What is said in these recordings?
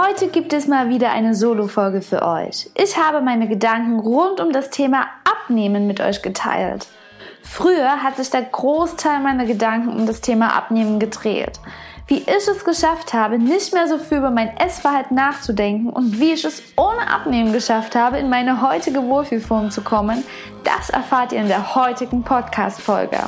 Heute gibt es mal wieder eine Solo-Folge für euch. Ich habe meine Gedanken rund um das Thema Abnehmen mit euch geteilt. Früher hat sich der Großteil meiner Gedanken um das Thema Abnehmen gedreht. Wie ich es geschafft habe, nicht mehr so viel über mein Essverhalten nachzudenken und wie ich es ohne Abnehmen geschafft habe, in meine heutige Wohlfühlform zu kommen, das erfahrt ihr in der heutigen Podcast-Folge.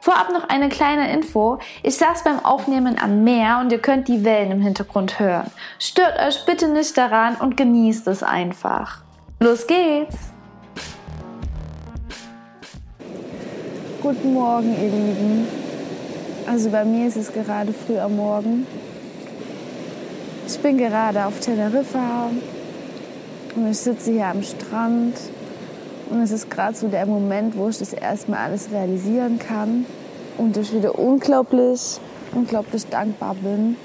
Vorab noch eine kleine Info. Ich saß beim Aufnehmen am Meer und ihr könnt die Wellen im Hintergrund hören. Stört euch bitte nicht daran und genießt es einfach. Los geht's! Guten Morgen, ihr Lieben. Also bei mir ist es gerade früh am Morgen. Ich bin gerade auf Teneriffa und ich sitze hier am Strand. Und es ist gerade so der Moment, wo ich das erstmal alles realisieren kann und ich wieder unglaublich, unglaublich dankbar bin.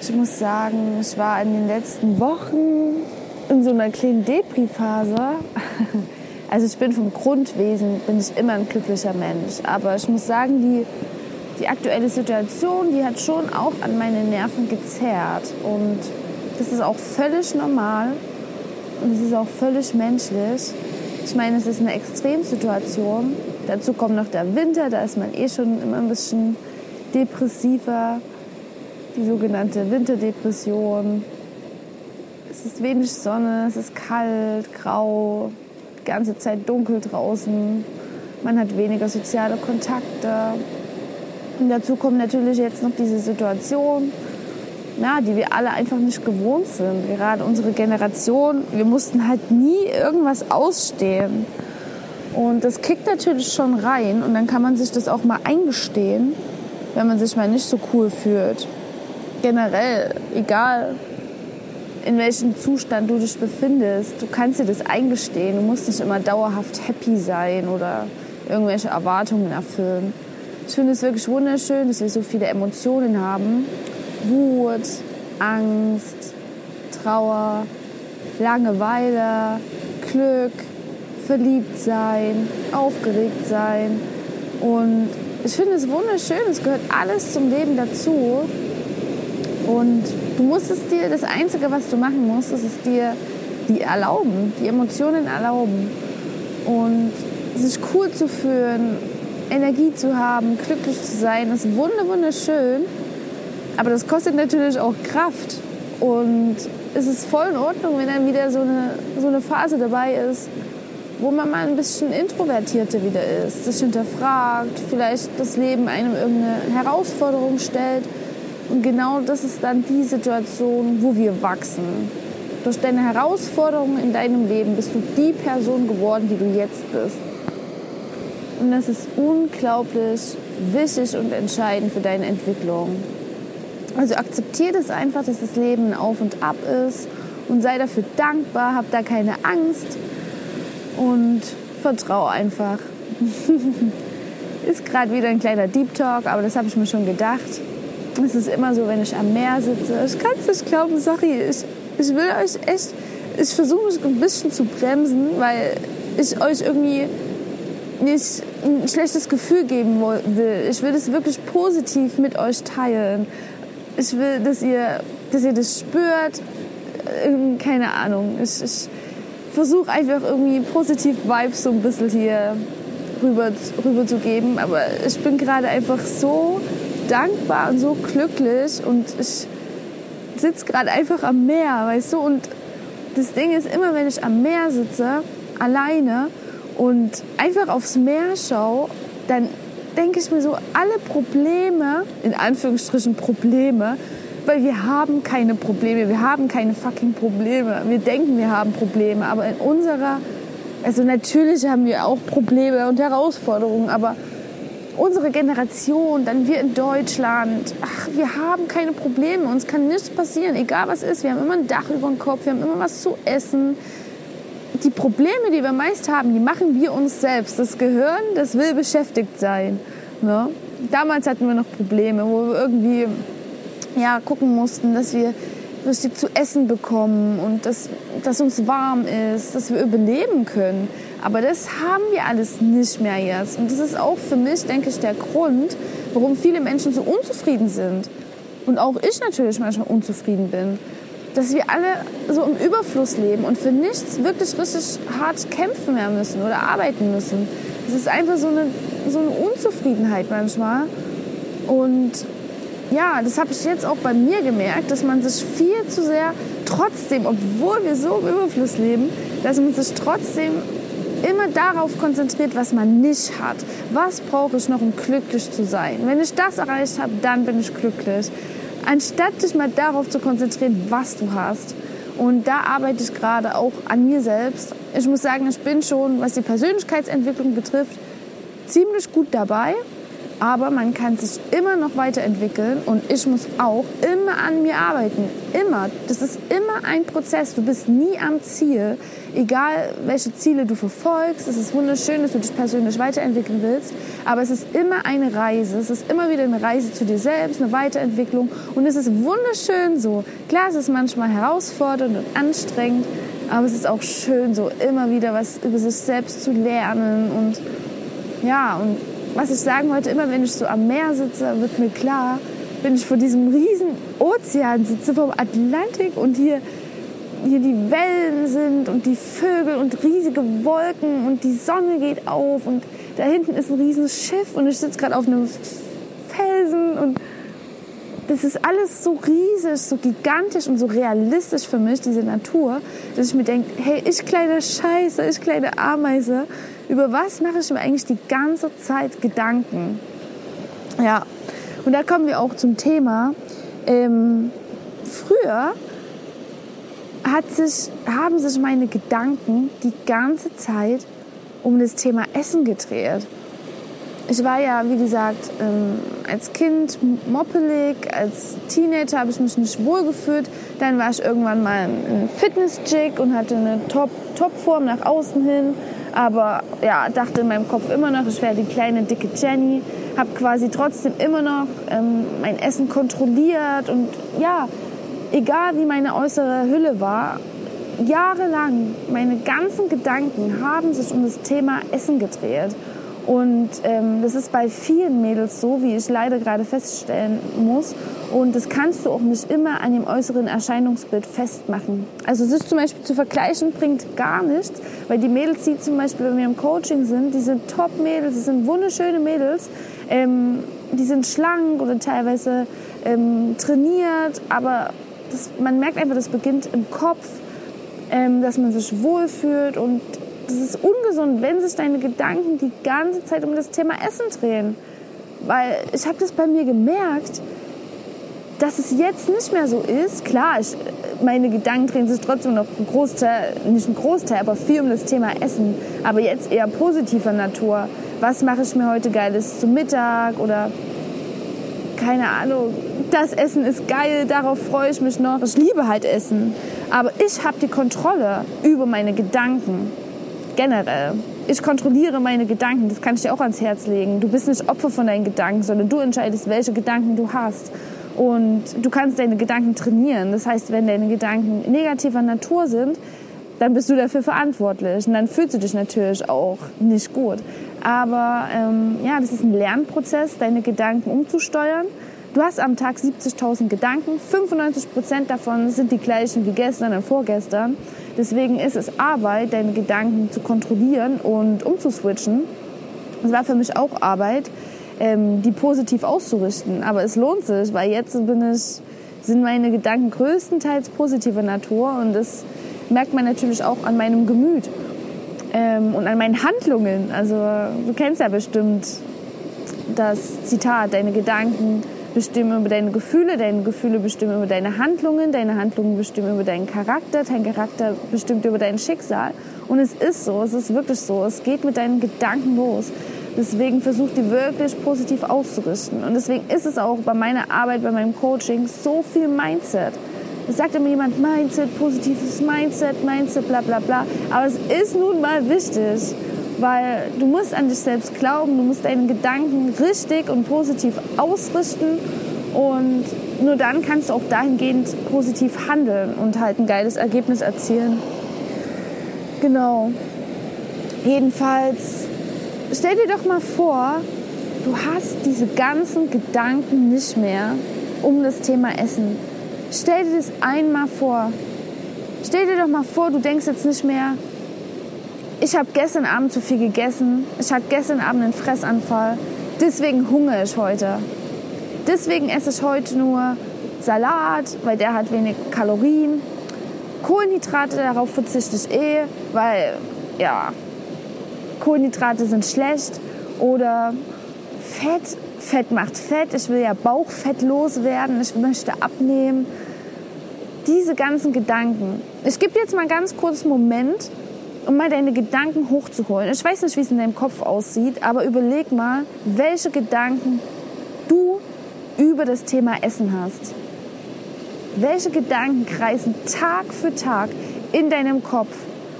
Ich muss sagen, ich war in den letzten Wochen in so einer kleinen Depri-Phase. Also ich bin vom Grundwesen, bin ich immer ein glücklicher Mensch. Aber ich muss sagen, die, die aktuelle Situation, die hat schon auch an meine Nerven gezerrt. Und das ist auch völlig normal und es ist auch völlig menschlich. Ich meine, es ist eine Extremsituation. Dazu kommt noch der Winter, da ist man eh schon immer ein bisschen depressiver. Die sogenannte Winterdepression. Es ist wenig Sonne, es ist kalt, grau, ganze Zeit dunkel draußen. Man hat weniger soziale Kontakte. Und dazu kommt natürlich jetzt noch diese Situation, ja, die wir alle einfach nicht gewohnt sind. Gerade unsere Generation, wir mussten halt nie irgendwas ausstehen. Und das kickt natürlich schon rein und dann kann man sich das auch mal eingestehen, wenn man sich mal nicht so cool fühlt. Generell, egal in welchem Zustand du dich befindest. Du kannst dir das eingestehen. Du musst nicht immer dauerhaft happy sein oder irgendwelche Erwartungen erfüllen. Ich finde es wirklich wunderschön, dass wir so viele Emotionen haben. Wut, Angst, Trauer, Langeweile, Glück, verliebt sein, aufgeregt sein. Und ich finde es wunderschön, es gehört alles zum Leben dazu. Und du musst es dir, das Einzige, was du machen musst, ist es dir die erlauben, die Emotionen erlauben. Und sich cool zu fühlen, Energie zu haben, glücklich zu sein, ist wunderschön. Aber das kostet natürlich auch Kraft. Und es ist voll in Ordnung, wenn dann wieder so eine, so eine Phase dabei ist, wo man mal ein bisschen introvertierter wieder ist, sich hinterfragt, vielleicht das Leben einem irgendeine Herausforderung stellt und genau das ist dann die Situation, wo wir wachsen. Durch deine Herausforderungen in deinem Leben bist du die Person geworden, die du jetzt bist. Und das ist unglaublich wichtig und entscheidend für deine Entwicklung. Also akzeptiere das einfach, dass das Leben auf und ab ist und sei dafür dankbar, hab da keine Angst und vertraue einfach. ist gerade wieder ein kleiner Deep Talk, aber das habe ich mir schon gedacht. Es ist immer so, wenn ich am Meer sitze. Ich kann es nicht glauben, sorry. Ich, ich will euch echt, ich versuche mich ein bisschen zu bremsen, weil ich euch irgendwie nicht ein schlechtes Gefühl geben will. Ich will das wirklich positiv mit euch teilen. Ich will, dass ihr, dass ihr das spürt. Keine Ahnung. Ich, ich versuche einfach irgendwie positiv Vibes so ein bisschen hier rüber, rüber zu geben. Aber ich bin gerade einfach so dankbar und so glücklich und ich sitze gerade einfach am Meer, weißt du? Und das Ding ist, immer wenn ich am Meer sitze, alleine und einfach aufs Meer schaue, dann denke ich mir so, alle Probleme, in Anführungsstrichen Probleme, weil wir haben keine Probleme, wir haben keine fucking Probleme. Wir denken, wir haben Probleme, aber in unserer, also natürlich haben wir auch Probleme und Herausforderungen, aber unsere Generation, dann wir in Deutschland, ach, wir haben keine Probleme, uns kann nichts passieren, egal was ist. Wir haben immer ein Dach über dem Kopf, wir haben immer was zu essen. Die Probleme, die wir meist haben, die machen wir uns selbst. Das Gehirn, das will beschäftigt sein. Ne? Damals hatten wir noch Probleme, wo wir irgendwie ja, gucken mussten, dass wir richtig zu essen bekommen und dass, dass uns warm ist, dass wir überleben können. Aber das haben wir alles nicht mehr jetzt. Und das ist auch für mich, denke ich, der Grund, warum viele Menschen so unzufrieden sind. und auch ich natürlich manchmal unzufrieden bin. Dass wir alle so im Überfluss leben und für nichts wirklich richtig hart kämpfen mehr müssen oder arbeiten müssen. Es ist einfach so eine, so eine Unzufriedenheit manchmal. Und ja, das habe ich jetzt auch bei mir gemerkt, dass man sich viel zu sehr trotzdem, obwohl wir so im Überfluss leben, dass man sich trotzdem immer darauf konzentriert, was man nicht hat. Was brauche ich noch, um glücklich zu sein? Wenn ich das erreicht habe, dann bin ich glücklich. Anstatt dich mal darauf zu konzentrieren, was du hast. Und da arbeite ich gerade auch an mir selbst. Ich muss sagen, ich bin schon, was die Persönlichkeitsentwicklung betrifft, ziemlich gut dabei aber man kann sich immer noch weiterentwickeln und ich muss auch immer an mir arbeiten. Immer. Das ist immer ein Prozess. Du bist nie am Ziel. Egal, welche Ziele du verfolgst. Es ist wunderschön, dass du dich persönlich weiterentwickeln willst. Aber es ist immer eine Reise. Es ist immer wieder eine Reise zu dir selbst, eine Weiterentwicklung. Und es ist wunderschön so. Klar, es ist manchmal herausfordernd und anstrengend. Aber es ist auch schön, so immer wieder was über sich selbst zu lernen und ja, und was ich sagen wollte, immer wenn ich so am Meer sitze, wird mir klar, wenn ich vor diesem riesen Ozean sitze, vom Atlantik und hier, hier die Wellen sind und die Vögel und riesige Wolken und die Sonne geht auf und da hinten ist ein riesiges Schiff und ich sitze gerade auf einem Felsen und das ist alles so riesig, so gigantisch und so realistisch für mich, diese Natur, dass ich mir denke, hey, ich kleine Scheiße, ich kleine Ameise, über was mache ich mir eigentlich die ganze Zeit Gedanken? Ja, und da kommen wir auch zum Thema. Ähm, früher sich, haben sich meine Gedanken die ganze Zeit um das Thema Essen gedreht. Ich war ja, wie gesagt, ähm, als Kind moppelig, als Teenager habe ich mich nicht wohlgefühlt. Dann war ich irgendwann mal ein Fitness-Chick und hatte eine Top-Form nach außen hin aber ja, dachte in meinem Kopf immer noch, ich wäre die kleine dicke Jenny. Habe quasi trotzdem immer noch ähm, mein Essen kontrolliert und ja, egal wie meine äußere Hülle war, jahrelang meine ganzen Gedanken haben sich um das Thema Essen gedreht. Und ähm, das ist bei vielen Mädels so, wie ich leider gerade feststellen muss. Und das kannst du auch nicht immer an dem äußeren Erscheinungsbild festmachen. Also sich zum Beispiel zu vergleichen bringt gar nichts, weil die Mädels, die zum Beispiel bei mir im Coaching sind, die sind Top-Mädels, die sind wunderschöne Mädels. Ähm, die sind schlank oder teilweise ähm, trainiert, aber das, man merkt einfach, das beginnt im Kopf, ähm, dass man sich wohlfühlt und das ist ungesund, wenn sich deine Gedanken die ganze Zeit um das Thema Essen drehen. Weil ich habe das bei mir gemerkt, dass es jetzt nicht mehr so ist. Klar, ich, meine Gedanken drehen sich trotzdem noch ein Großteil, nicht ein Großteil, aber viel um das Thema Essen. Aber jetzt eher positiver Natur. Was mache ich mir heute Geiles zum Mittag oder keine Ahnung, das Essen ist geil, darauf freue ich mich noch. Ich liebe halt Essen. Aber ich habe die Kontrolle über meine Gedanken generell. Ich kontrolliere meine Gedanken, das kann ich dir auch ans Herz legen. Du bist nicht Opfer von deinen Gedanken, sondern du entscheidest, welche Gedanken du hast. Und du kannst deine Gedanken trainieren. Das heißt, wenn deine Gedanken negativer Natur sind, dann bist du dafür verantwortlich. Und dann fühlst du dich natürlich auch nicht gut. Aber ähm, ja, das ist ein Lernprozess, deine Gedanken umzusteuern. Du hast am Tag 70.000 Gedanken. 95 Prozent davon sind die gleichen wie gestern und vorgestern. Deswegen ist es Arbeit, deine Gedanken zu kontrollieren und umzuswitchen. Es war für mich auch Arbeit, ähm, die positiv auszurichten. Aber es lohnt sich, weil jetzt ich, sind meine Gedanken größtenteils positiver Natur und das merkt man natürlich auch an meinem Gemüt ähm, und an meinen Handlungen. Also du kennst ja bestimmt das Zitat, deine Gedanken bestimmen über deine Gefühle, deine Gefühle bestimmen über deine Handlungen, deine Handlungen bestimmen über deinen Charakter, dein Charakter bestimmt über dein Schicksal. Und es ist so, es ist wirklich so, es geht mit deinen Gedanken los. Deswegen versuch die wirklich positiv auszurichten. Und deswegen ist es auch bei meiner Arbeit, bei meinem Coaching so viel Mindset. Es sagt immer jemand Mindset, positives Mindset, Mindset, bla bla bla. Aber es ist nun mal wichtig, weil du musst an dich selbst glauben, du musst deine Gedanken richtig und positiv ausrichten und nur dann kannst du auch dahingehend positiv handeln und halt ein geiles Ergebnis erzielen. Genau. Jedenfalls, stell dir doch mal vor, du hast diese ganzen Gedanken nicht mehr um das Thema Essen. Stell dir das einmal vor. Stell dir doch mal vor, du denkst jetzt nicht mehr, ich habe gestern Abend zu viel gegessen, ich hatte gestern Abend einen Fressanfall, deswegen hungere ich heute. Deswegen esse ich heute nur Salat, weil der hat wenig Kalorien. Kohlenhydrate, darauf verzichte ich eh, weil ja, Kohlenhydrate sind schlecht. Oder Fett, Fett macht Fett. Ich will ja Bauchfett loswerden, ich möchte abnehmen. Diese ganzen Gedanken. Ich gebe jetzt mal ganz kurz einen Moment, um mal deine Gedanken hochzuholen. Ich weiß nicht, wie es in deinem Kopf aussieht, aber überleg mal, welche Gedanken du über das Thema Essen hast. Welche Gedanken kreisen Tag für Tag in deinem Kopf,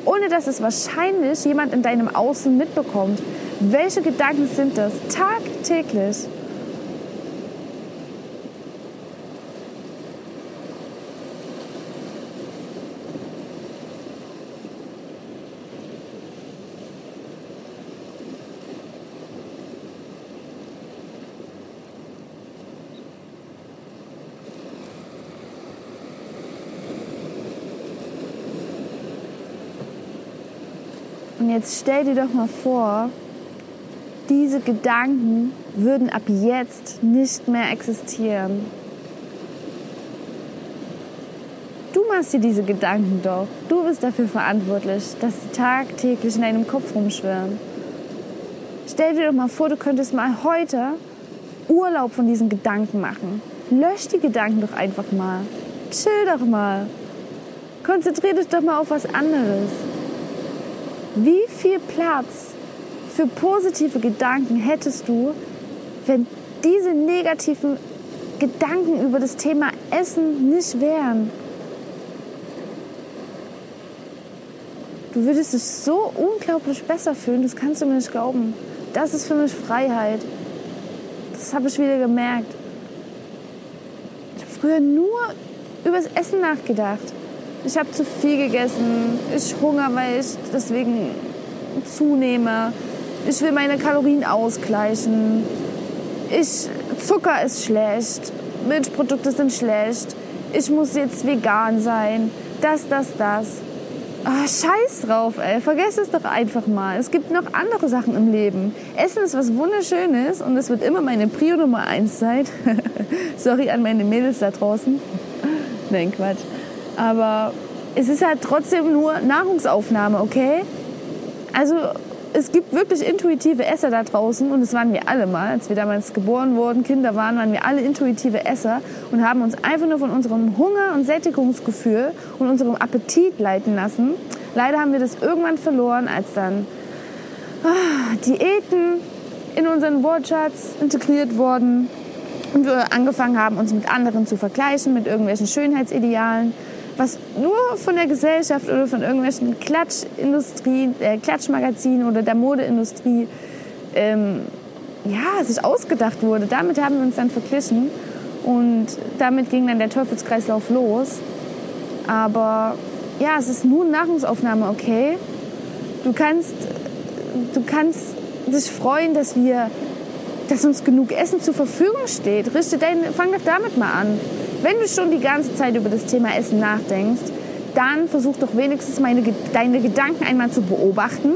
ohne dass es wahrscheinlich jemand in deinem Außen mitbekommt? Welche Gedanken sind das tagtäglich? Und jetzt stell dir doch mal vor, diese Gedanken würden ab jetzt nicht mehr existieren. Du machst dir diese Gedanken doch. Du bist dafür verantwortlich, dass sie tagtäglich in deinem Kopf rumschwirren. Stell dir doch mal vor, du könntest mal heute Urlaub von diesen Gedanken machen. Lösch die Gedanken doch einfach mal. Chill doch mal. Konzentrier dich doch mal auf was anderes. Wie viel Platz für positive Gedanken hättest du, wenn diese negativen Gedanken über das Thema Essen nicht wären? Du würdest dich so unglaublich besser fühlen, das kannst du mir nicht glauben. Das ist für mich Freiheit. Das habe ich wieder gemerkt. Ich habe früher nur über das Essen nachgedacht ich habe zu viel gegessen, ich hungere, weil ich deswegen zunehme, ich will meine Kalorien ausgleichen, ich, Zucker ist schlecht, Milchprodukte sind schlecht, ich muss jetzt vegan sein, das, das, das. Oh, scheiß drauf, ey. Vergesst es doch einfach mal. Es gibt noch andere Sachen im Leben. Essen ist was Wunderschönes und es wird immer meine Prio Nummer eins sein. Sorry an meine Mädels da draußen. Nein, Quatsch. Aber es ist halt trotzdem nur Nahrungsaufnahme, okay? Also es gibt wirklich intuitive Esser da draußen und das waren wir alle mal. Als wir damals geboren wurden, Kinder waren, waren wir alle intuitive Esser und haben uns einfach nur von unserem Hunger und Sättigungsgefühl und unserem Appetit leiten lassen. Leider haben wir das irgendwann verloren, als dann ah, Diäten in unseren Wortschatz integriert wurden und wir angefangen haben, uns mit anderen zu vergleichen, mit irgendwelchen Schönheitsidealen was nur von der Gesellschaft oder von irgendwelchen Klatschindustrien, äh, Klatschmagazinen oder der Modeindustrie ähm, ja, sich ausgedacht wurde. Damit haben wir uns dann verglichen und damit ging dann der Teufelskreislauf los. Aber ja, es ist nur Nahrungsaufnahme, okay? Du kannst, du kannst dich freuen, dass wir, dass uns genug Essen zur Verfügung steht. Richte dein, fang doch damit mal an. Wenn du schon die ganze Zeit über das Thema Essen nachdenkst, dann versuch doch wenigstens meine, deine Gedanken einmal zu beobachten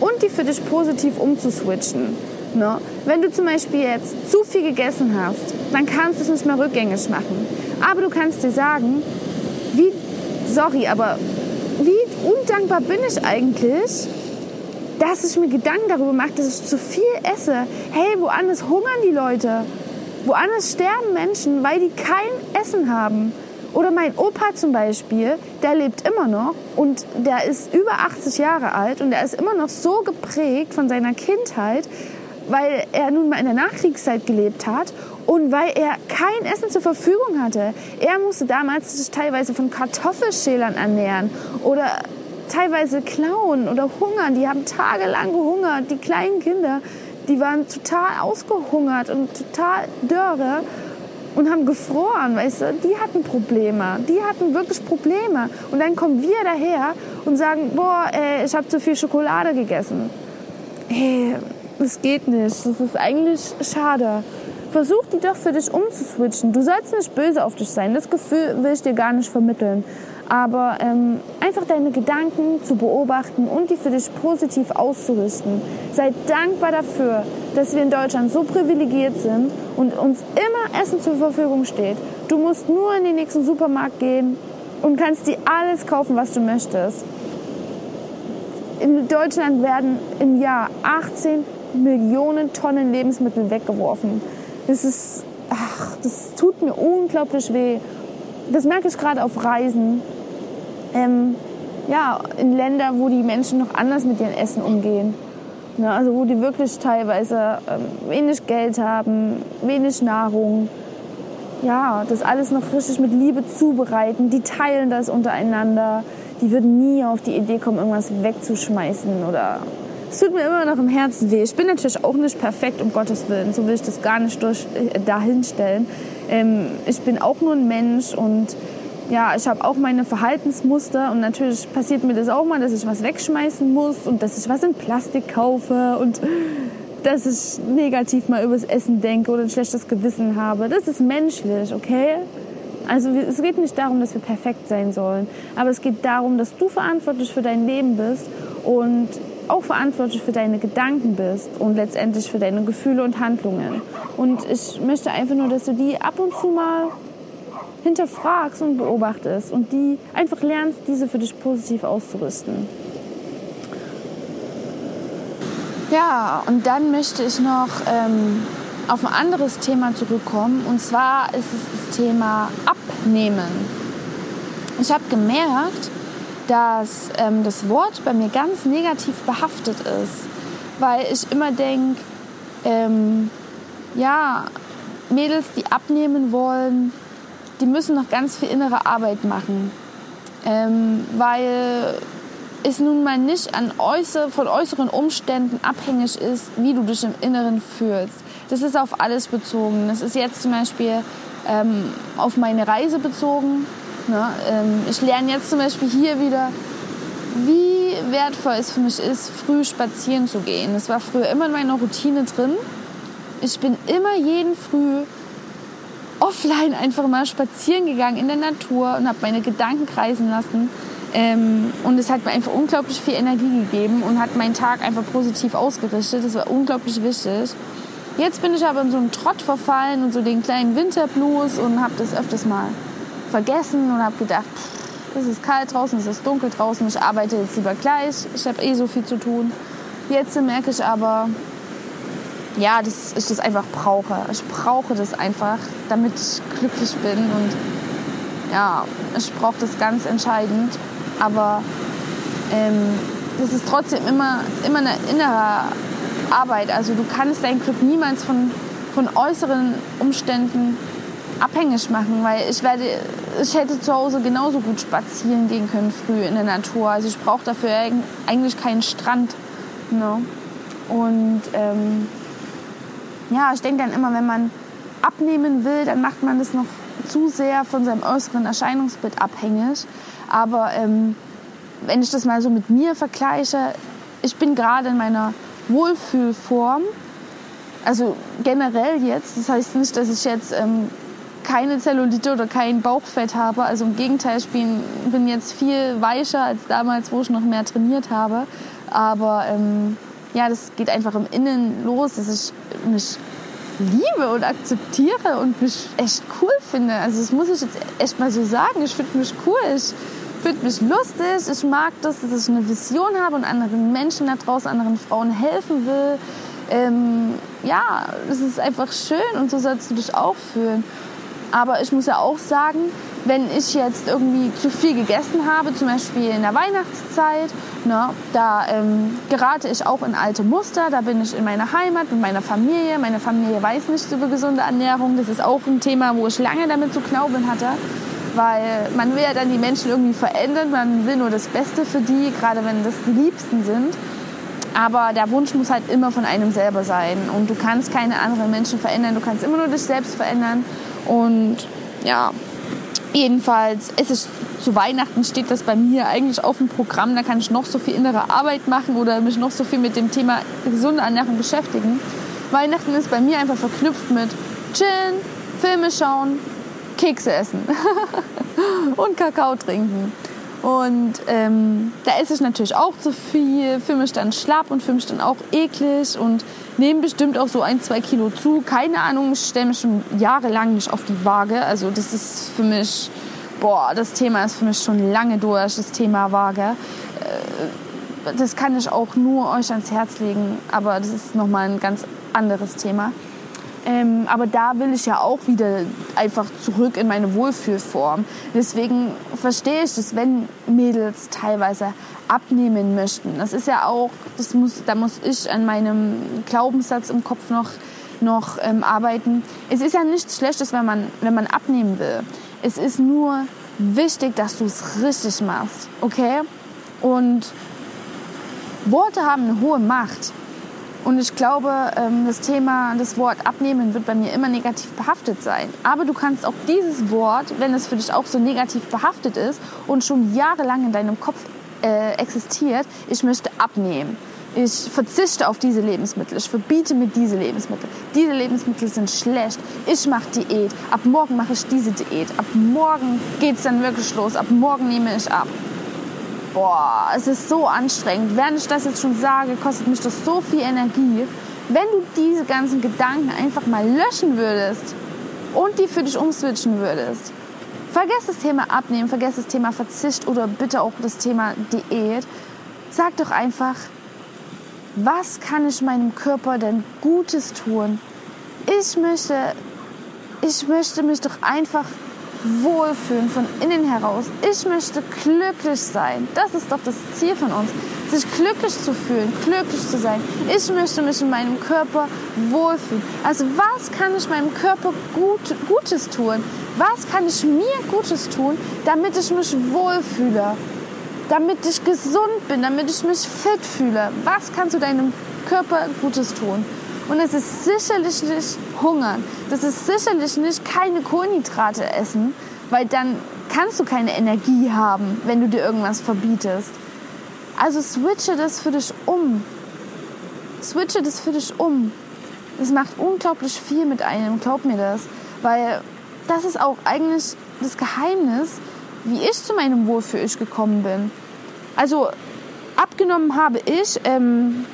und die für dich positiv umzuswitchen. Ne? Wenn du zum Beispiel jetzt zu viel gegessen hast, dann kannst du es nicht mehr rückgängig machen. Aber du kannst dir sagen, wie, sorry, aber wie undankbar bin ich eigentlich, dass ich mir Gedanken darüber mache, dass ich zu viel esse. Hey, woanders hungern die Leute. Woanders sterben Menschen, weil die kein Essen haben. Oder mein Opa zum Beispiel, der lebt immer noch und der ist über 80 Jahre alt und der ist immer noch so geprägt von seiner Kindheit, weil er nun mal in der Nachkriegszeit gelebt hat und weil er kein Essen zur Verfügung hatte. Er musste damals sich teilweise von Kartoffelschälern ernähren oder teilweise klauen oder hungern. Die haben tagelang gehungert, die kleinen Kinder die waren total ausgehungert und total dürre und haben gefroren, weißt du, die hatten Probleme, die hatten wirklich Probleme. Und dann kommen wir daher und sagen, boah, ey, ich habe zu viel Schokolade gegessen. Hey, das geht nicht, das ist eigentlich schade. Versuch die doch für dich umzuswitchen. Du sollst nicht böse auf dich sein. Das Gefühl will ich dir gar nicht vermitteln. Aber ähm, einfach deine Gedanken zu beobachten und die für dich positiv auszurichten. Sei dankbar dafür, dass wir in Deutschland so privilegiert sind und uns immer Essen zur Verfügung steht. Du musst nur in den nächsten Supermarkt gehen und kannst dir alles kaufen, was du möchtest. In Deutschland werden im Jahr 18 Millionen Tonnen Lebensmittel weggeworfen. Das ist, ach, das tut mir unglaublich weh. Das merke ich gerade auf Reisen. Ähm, ja, in Ländern, wo die Menschen noch anders mit ihrem Essen umgehen. Ja, also wo die wirklich teilweise ähm, wenig Geld haben, wenig Nahrung. Ja, das alles noch richtig mit Liebe zubereiten. Die teilen das untereinander. Die würden nie auf die Idee kommen, irgendwas wegzuschmeißen oder es tut mir immer noch im Herzen weh. Ich bin natürlich auch nicht perfekt, um Gottes Willen. So will ich das gar nicht durch, äh, dahinstellen. Ähm, ich bin auch nur ein Mensch und ja, ich habe auch meine Verhaltensmuster und natürlich passiert mir das auch mal, dass ich was wegschmeißen muss und dass ich was in Plastik kaufe und dass ich negativ mal übers Essen denke oder ein schlechtes Gewissen habe. Das ist menschlich, okay? Also es geht nicht darum, dass wir perfekt sein sollen, aber es geht darum, dass du verantwortlich für dein Leben bist und auch verantwortlich für deine Gedanken bist und letztendlich für deine Gefühle und Handlungen. Und ich möchte einfach nur, dass du die ab und zu mal hinterfragst und beobachtest und die einfach lernst, diese für dich positiv auszurüsten. Ja, und dann möchte ich noch ähm, auf ein anderes Thema zurückkommen. Und zwar ist es das Thema Abnehmen. Ich habe gemerkt, dass ähm, das Wort bei mir ganz negativ behaftet ist, weil ich immer denke, ähm, ja, Mädels, die abnehmen wollen, die müssen noch ganz viel innere Arbeit machen, ähm, weil es nun mal nicht an äußer, von äußeren Umständen abhängig ist, wie du dich im Inneren fühlst. Das ist auf alles bezogen. Das ist jetzt zum Beispiel ähm, auf meine Reise bezogen. Ne? Ähm, ich lerne jetzt zum Beispiel hier wieder, wie wertvoll es für mich ist, früh spazieren zu gehen. Das war früher immer in meiner Routine drin. Ich bin immer jeden Früh offline einfach mal spazieren gegangen in der Natur und habe meine Gedanken kreisen lassen. Ähm, und es hat mir einfach unglaublich viel Energie gegeben und hat meinen Tag einfach positiv ausgerichtet. Das war unglaublich wichtig. Jetzt bin ich aber in so einen Trott verfallen und so den kleinen Winterblues und habe das öfters mal vergessen und habe gedacht, es ist kalt draußen, es ist dunkel draußen, ich arbeite jetzt lieber gleich, ich habe eh so viel zu tun. Jetzt merke ich aber, ja, dass ich das einfach brauche. Ich brauche das einfach, damit ich glücklich bin und ja, ich brauche das ganz entscheidend. Aber ähm, das ist trotzdem immer, immer eine innere Arbeit. Also du kannst dein Glück niemals von, von äußeren Umständen abhängig machen, weil ich werde, ich hätte zu Hause genauso gut spazieren gehen können früh in der Natur. Also ich brauche dafür eigentlich keinen Strand. Ne? Und ähm, ja, ich denke dann immer, wenn man abnehmen will, dann macht man das noch zu sehr von seinem äußeren Erscheinungsbild abhängig. Aber ähm, wenn ich das mal so mit mir vergleiche, ich bin gerade in meiner Wohlfühlform. Also generell jetzt. Das heißt nicht, dass ich jetzt ähm, keine Zellulite oder kein Bauchfett habe. Also im Gegenteil, ich bin, bin jetzt viel weicher als damals, wo ich noch mehr trainiert habe. Aber ähm, ja, das geht einfach im Innen los, dass ich mich liebe und akzeptiere und mich echt cool finde. Also das muss ich jetzt echt mal so sagen. Ich finde mich cool. Ich finde mich lustig. Ich mag das, dass ich eine Vision habe und anderen Menschen da draußen, anderen Frauen helfen will. Ähm, ja, das ist einfach schön und so sollst du dich auch fühlen. Aber ich muss ja auch sagen, wenn ich jetzt irgendwie zu viel gegessen habe, zum Beispiel in der Weihnachtszeit, ne, da ähm, gerate ich auch in alte Muster. Da bin ich in meiner Heimat mit meiner Familie. Meine Familie weiß nichts über gesunde Ernährung. Das ist auch ein Thema, wo ich lange damit zu knaubeln hatte. Weil man will ja dann die Menschen irgendwie verändern. Man will nur das Beste für die, gerade wenn das die Liebsten sind. Aber der Wunsch muss halt immer von einem selber sein. Und du kannst keine anderen Menschen verändern. Du kannst immer nur dich selbst verändern. Und ja, jedenfalls ist es zu Weihnachten steht das bei mir eigentlich auf dem Programm. Da kann ich noch so viel innere Arbeit machen oder mich noch so viel mit dem Thema gesunde Ernährung beschäftigen. Weihnachten ist bei mir einfach verknüpft mit chillen, Filme schauen, Kekse essen und Kakao trinken. Und ähm, da esse ich natürlich auch zu viel, fühle mich dann schlapp und fühle mich dann auch eklig und nehme bestimmt auch so ein, zwei Kilo zu. Keine Ahnung, ich stelle mich schon jahrelang nicht auf die Waage. Also das ist für mich, boah, das Thema ist für mich schon lange durch, das Thema Waage. Äh, das kann ich auch nur euch ans Herz legen, aber das ist nochmal ein ganz anderes Thema. Ähm, aber da will ich ja auch wieder einfach zurück in meine Wohlfühlform. Deswegen verstehe ich das, wenn Mädels teilweise abnehmen möchten. Das ist ja auch, das muss, da muss ich an meinem Glaubenssatz im Kopf noch, noch ähm, arbeiten. Es ist ja nichts Schlechtes, wenn man, wenn man abnehmen will. Es ist nur wichtig, dass du es richtig machst. Okay? Und Worte haben eine hohe Macht. Und ich glaube, ähm, das Thema, das Wort abnehmen wird bei mir immer negativ behaftet sein. Aber du kannst auch dieses Wort, wenn es für dich auch so negativ behaftet ist und schon jahrelang in deinem Kopf äh, existiert, ich möchte abnehmen. Ich verzichte auf diese Lebensmittel. Ich verbiete mir diese Lebensmittel. Diese Lebensmittel sind schlecht. Ich mache Diät. Ab morgen mache ich diese Diät. Ab morgen geht es dann wirklich los. Ab morgen nehme ich ab boah, es ist so anstrengend. Während ich das jetzt schon sage, kostet mich das so viel Energie. Wenn du diese ganzen Gedanken einfach mal löschen würdest und die für dich umswitchen würdest, vergiss das Thema Abnehmen, vergiss das Thema Verzicht oder bitte auch das Thema Diät. Sag doch einfach, was kann ich meinem Körper denn Gutes tun? Ich möchte, ich möchte mich doch einfach wohlfühlen von innen heraus. Ich möchte glücklich sein. Das ist doch das Ziel von uns, sich glücklich zu fühlen, glücklich zu sein. Ich möchte mich in meinem Körper wohlfühlen. Also was kann ich meinem Körper gut, Gutes tun? Was kann ich mir Gutes tun, damit ich mich wohlfühle? Damit ich gesund bin, damit ich mich fit fühle. Was kannst du deinem Körper Gutes tun? Und es ist sicherlich nicht hungern. Das ist sicherlich nicht keine Kohlenhydrate essen, weil dann kannst du keine Energie haben, wenn du dir irgendwas verbietest. Also switche das für dich um. Switche das für dich um. Es macht unglaublich viel mit einem, glaub mir das. Weil das ist auch eigentlich das Geheimnis, wie ich zu meinem Wohlfühl-Ich gekommen bin. Also abgenommen habe ich ähm,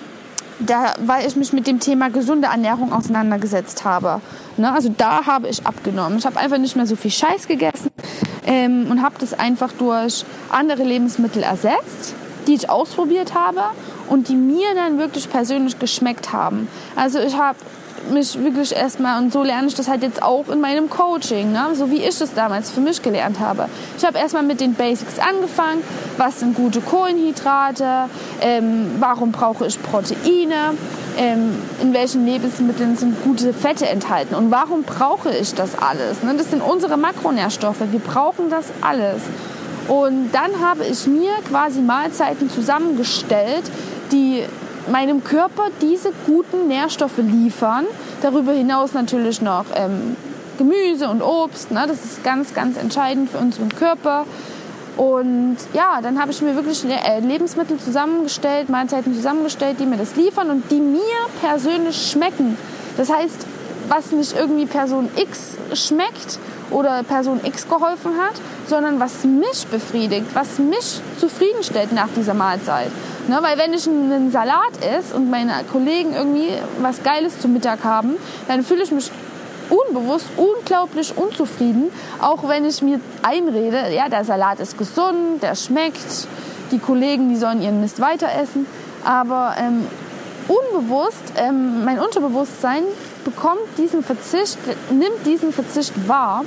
da, weil ich mich mit dem Thema gesunde Ernährung auseinandergesetzt habe. Ne? Also da habe ich abgenommen. Ich habe einfach nicht mehr so viel Scheiß gegessen ähm, und habe das einfach durch andere Lebensmittel ersetzt, die ich ausprobiert habe und die mir dann wirklich persönlich geschmeckt haben. Also ich habe mich wirklich erstmal, und so lerne ich das halt jetzt auch in meinem Coaching, ne? so wie ich es damals für mich gelernt habe. Ich habe erstmal mit den Basics angefangen. Was sind gute Kohlenhydrate? Ähm, warum brauche ich Proteine? Ähm, in welchen Lebensmitteln sind gute Fette enthalten? Und warum brauche ich das alles? Ne? Das sind unsere Makronährstoffe. Wir brauchen das alles. Und dann habe ich mir quasi Mahlzeiten zusammengestellt, die meinem Körper diese guten Nährstoffe liefern. Darüber hinaus natürlich noch ähm, Gemüse und Obst. Ne? Das ist ganz, ganz entscheidend für unseren Körper. Und ja, dann habe ich mir wirklich äh, Lebensmittel zusammengestellt, Mahlzeiten zusammengestellt, die mir das liefern und die mir persönlich schmecken. Das heißt, was nicht irgendwie Person X schmeckt oder Person X geholfen hat, sondern was mich befriedigt, was mich zufriedenstellt nach dieser Mahlzeit. Ne, weil wenn ich einen Salat esse und meine Kollegen irgendwie was Geiles zum Mittag haben, dann fühle ich mich unbewusst unglaublich unzufrieden, auch wenn ich mir einrede, ja, der Salat ist gesund, der schmeckt, die Kollegen, die sollen ihren Mist weiter essen. Aber ähm, unbewusst, ähm, mein Unterbewusstsein bekommt diesen Verzicht, nimmt diesen Verzicht wahr.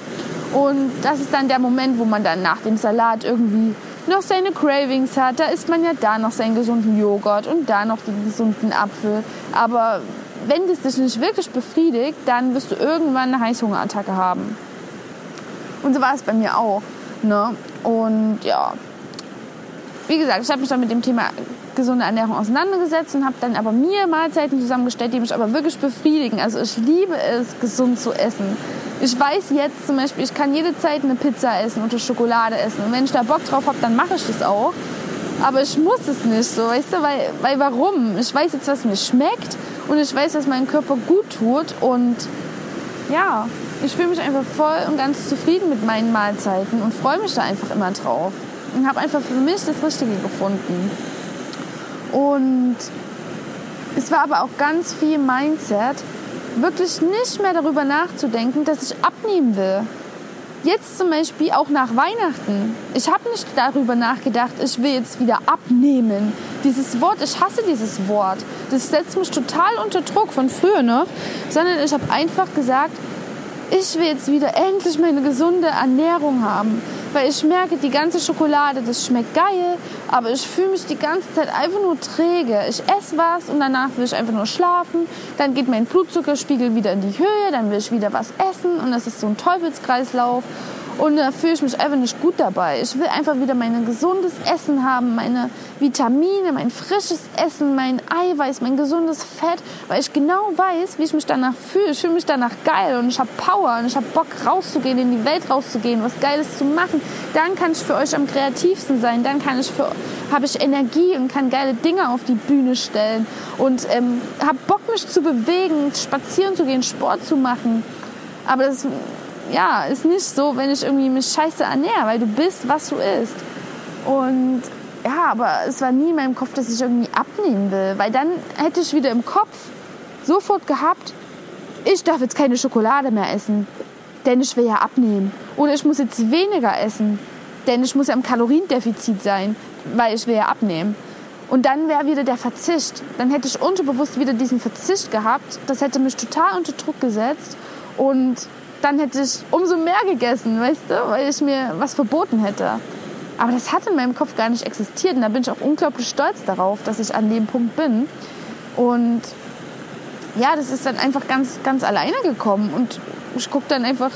Und das ist dann der Moment, wo man dann nach dem Salat irgendwie noch seine Cravings hat, da isst man ja da noch seinen gesunden Joghurt und da noch den gesunden Apfel. Aber wenn das dich nicht wirklich befriedigt, dann wirst du irgendwann eine Heißhungerattacke haben. Und so war es bei mir auch. Ne? Und ja, wie gesagt, ich habe mich dann mit dem Thema gesunde Ernährung auseinandergesetzt und habe dann aber mir Mahlzeiten zusammengestellt, die mich aber wirklich befriedigen. Also ich liebe es, gesund zu essen. Ich weiß jetzt zum Beispiel, ich kann jede Zeit eine Pizza essen oder Schokolade essen. Und wenn ich da Bock drauf habe, dann mache ich das auch. Aber ich muss es nicht so, weißt du, weil, weil warum? Ich weiß jetzt, was mir schmeckt und ich weiß, was meinem Körper gut tut und ja, ich fühle mich einfach voll und ganz zufrieden mit meinen Mahlzeiten und freue mich da einfach immer drauf. Und habe einfach für mich das Richtige gefunden. Und es war aber auch ganz viel Mindset, wirklich nicht mehr darüber nachzudenken, dass ich abnehmen will. Jetzt zum Beispiel auch nach Weihnachten. Ich habe nicht darüber nachgedacht, ich will jetzt wieder abnehmen. Dieses Wort, ich hasse dieses Wort. Das setzt mich total unter Druck von früher noch. Sondern ich habe einfach gesagt, ich will jetzt wieder endlich meine gesunde Ernährung haben. Weil ich merke, die ganze Schokolade, das schmeckt geil, aber ich fühle mich die ganze Zeit einfach nur träge. Ich esse was und danach will ich einfach nur schlafen. Dann geht mein Blutzuckerspiegel wieder in die Höhe, dann will ich wieder was essen und das ist so ein Teufelskreislauf. Und da fühle ich mich einfach nicht gut dabei. Ich will einfach wieder mein gesundes Essen haben, meine Vitamine, mein frisches Essen, mein Eiweiß, mein gesundes Fett, weil ich genau weiß, wie ich mich danach fühle. Ich fühle mich danach geil und ich habe Power und ich habe Bock rauszugehen, in die Welt rauszugehen, was Geiles zu machen. Dann kann ich für euch am kreativsten sein. Dann kann ich für, habe ich Energie und kann geile Dinge auf die Bühne stellen und ähm, habe Bock, mich zu bewegen, spazieren zu gehen, Sport zu machen. Aber das ja, ist nicht so, wenn ich irgendwie mich scheiße ernähre, weil du bist, was du isst. Und ja, aber es war nie in meinem Kopf, dass ich irgendwie abnehmen will, weil dann hätte ich wieder im Kopf sofort gehabt, ich darf jetzt keine Schokolade mehr essen, denn ich will ja abnehmen. Oder ich muss jetzt weniger essen, denn ich muss ja im Kaloriendefizit sein, weil ich will ja abnehmen. Und dann wäre wieder der Verzicht. Dann hätte ich unterbewusst wieder diesen Verzicht gehabt. Das hätte mich total unter Druck gesetzt. Und dann hätte ich umso mehr gegessen, weißt du, weil ich mir was verboten hätte. Aber das hat in meinem Kopf gar nicht existiert und da bin ich auch unglaublich stolz darauf, dass ich an dem Punkt bin. Und ja, das ist dann einfach ganz, ganz alleine gekommen und ich gucke dann einfach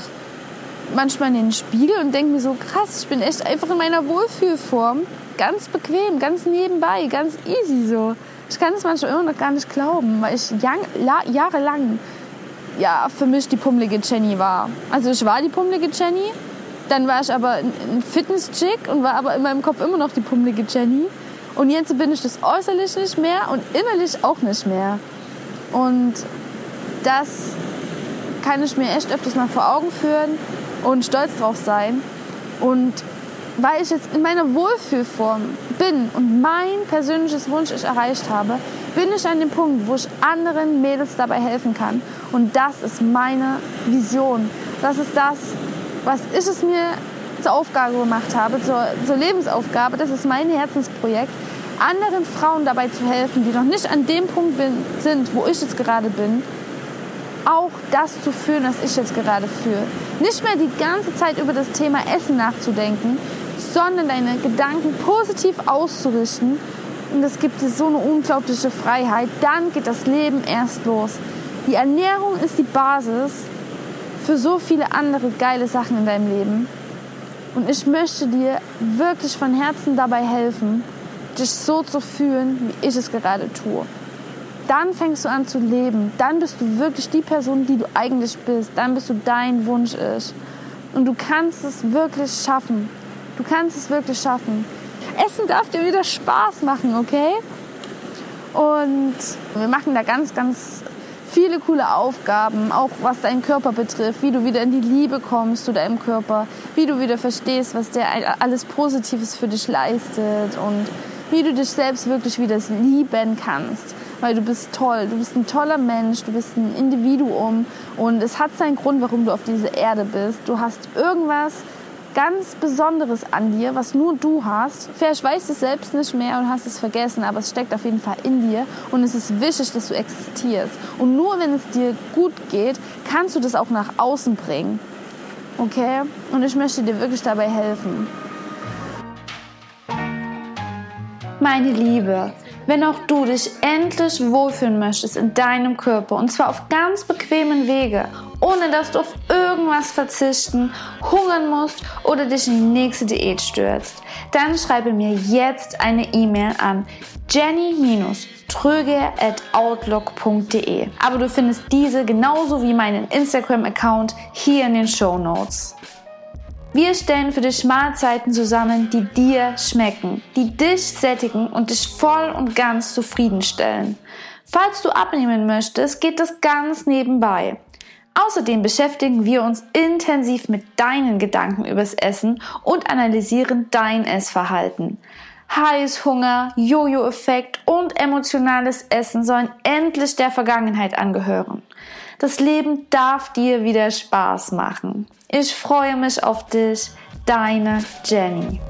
manchmal in den Spiegel und denke mir so, krass, ich bin echt einfach in meiner Wohlfühlform. Ganz bequem, ganz nebenbei, ganz easy so. Ich kann es manchmal immer noch gar nicht glauben, weil ich jahrelang ja, für mich die pummelige Jenny war. Also ich war die pummelige Jenny, dann war ich aber ein Fitness-Chick und war aber in meinem Kopf immer noch die pummelige Jenny. Und jetzt bin ich das äußerlich nicht mehr und innerlich auch nicht mehr. Und das kann ich mir echt öfters mal vor Augen führen und stolz drauf sein. Und weil ich jetzt in meiner Wohlfühlform bin und mein persönliches Wunsch ich erreicht habe, bin ich an dem Punkt, wo ich anderen Mädels dabei helfen kann. Und das ist meine Vision. Das ist das, was ich es mir zur Aufgabe gemacht habe, zur, zur Lebensaufgabe. Das ist mein Herzensprojekt, anderen Frauen dabei zu helfen, die noch nicht an dem Punkt bin, sind, wo ich jetzt gerade bin, auch das zu fühlen, was ich jetzt gerade fühle. Nicht mehr die ganze Zeit über das Thema Essen nachzudenken, sondern deine Gedanken positiv auszurichten und es gibt dir so eine unglaubliche Freiheit, dann geht das Leben erst los. Die Ernährung ist die Basis für so viele andere geile Sachen in deinem Leben. Und ich möchte dir wirklich von Herzen dabei helfen, dich so zu fühlen, wie ich es gerade tue. Dann fängst du an zu leben. Dann bist du wirklich die Person, die du eigentlich bist. Dann bist du dein Wunsch ist. Und du kannst es wirklich schaffen. Du kannst es wirklich schaffen. Essen darf dir wieder Spaß machen, okay? Und wir machen da ganz, ganz viele coole Aufgaben, auch was deinen Körper betrifft, wie du wieder in die Liebe kommst zu deinem Körper, wie du wieder verstehst, was der alles Positives für dich leistet und wie du dich selbst wirklich wieder lieben kannst. Weil du bist toll, du bist ein toller Mensch, du bist ein Individuum und es hat seinen Grund, warum du auf dieser Erde bist. Du hast irgendwas, ganz Besonderes an dir, was nur du hast. Vielleicht weißt du es selbst nicht mehr und hast es vergessen, aber es steckt auf jeden Fall in dir und es ist wichtig, dass du existierst. Und nur wenn es dir gut geht, kannst du das auch nach außen bringen. Okay? Und ich möchte dir wirklich dabei helfen. Meine Liebe, wenn auch du dich endlich wohlfühlen möchtest in deinem Körper und zwar auf ganz bequemen Wege ohne dass du auf irgendwas verzichten, hungern musst oder dich in die nächste Diät stürzt, dann schreibe mir jetzt eine E-Mail an jenny-tröge.outlook.de. Aber du findest diese genauso wie meinen Instagram-Account hier in den Show Notes. Wir stellen für dich Mahlzeiten zusammen, die dir schmecken, die dich sättigen und dich voll und ganz zufriedenstellen. Falls du abnehmen möchtest, geht das ganz nebenbei. Außerdem beschäftigen wir uns intensiv mit deinen Gedanken übers Essen und analysieren dein Essverhalten. Heißhunger, Jojo-Effekt und emotionales Essen sollen endlich der Vergangenheit angehören. Das Leben darf dir wieder Spaß machen. Ich freue mich auf dich, deine Jenny.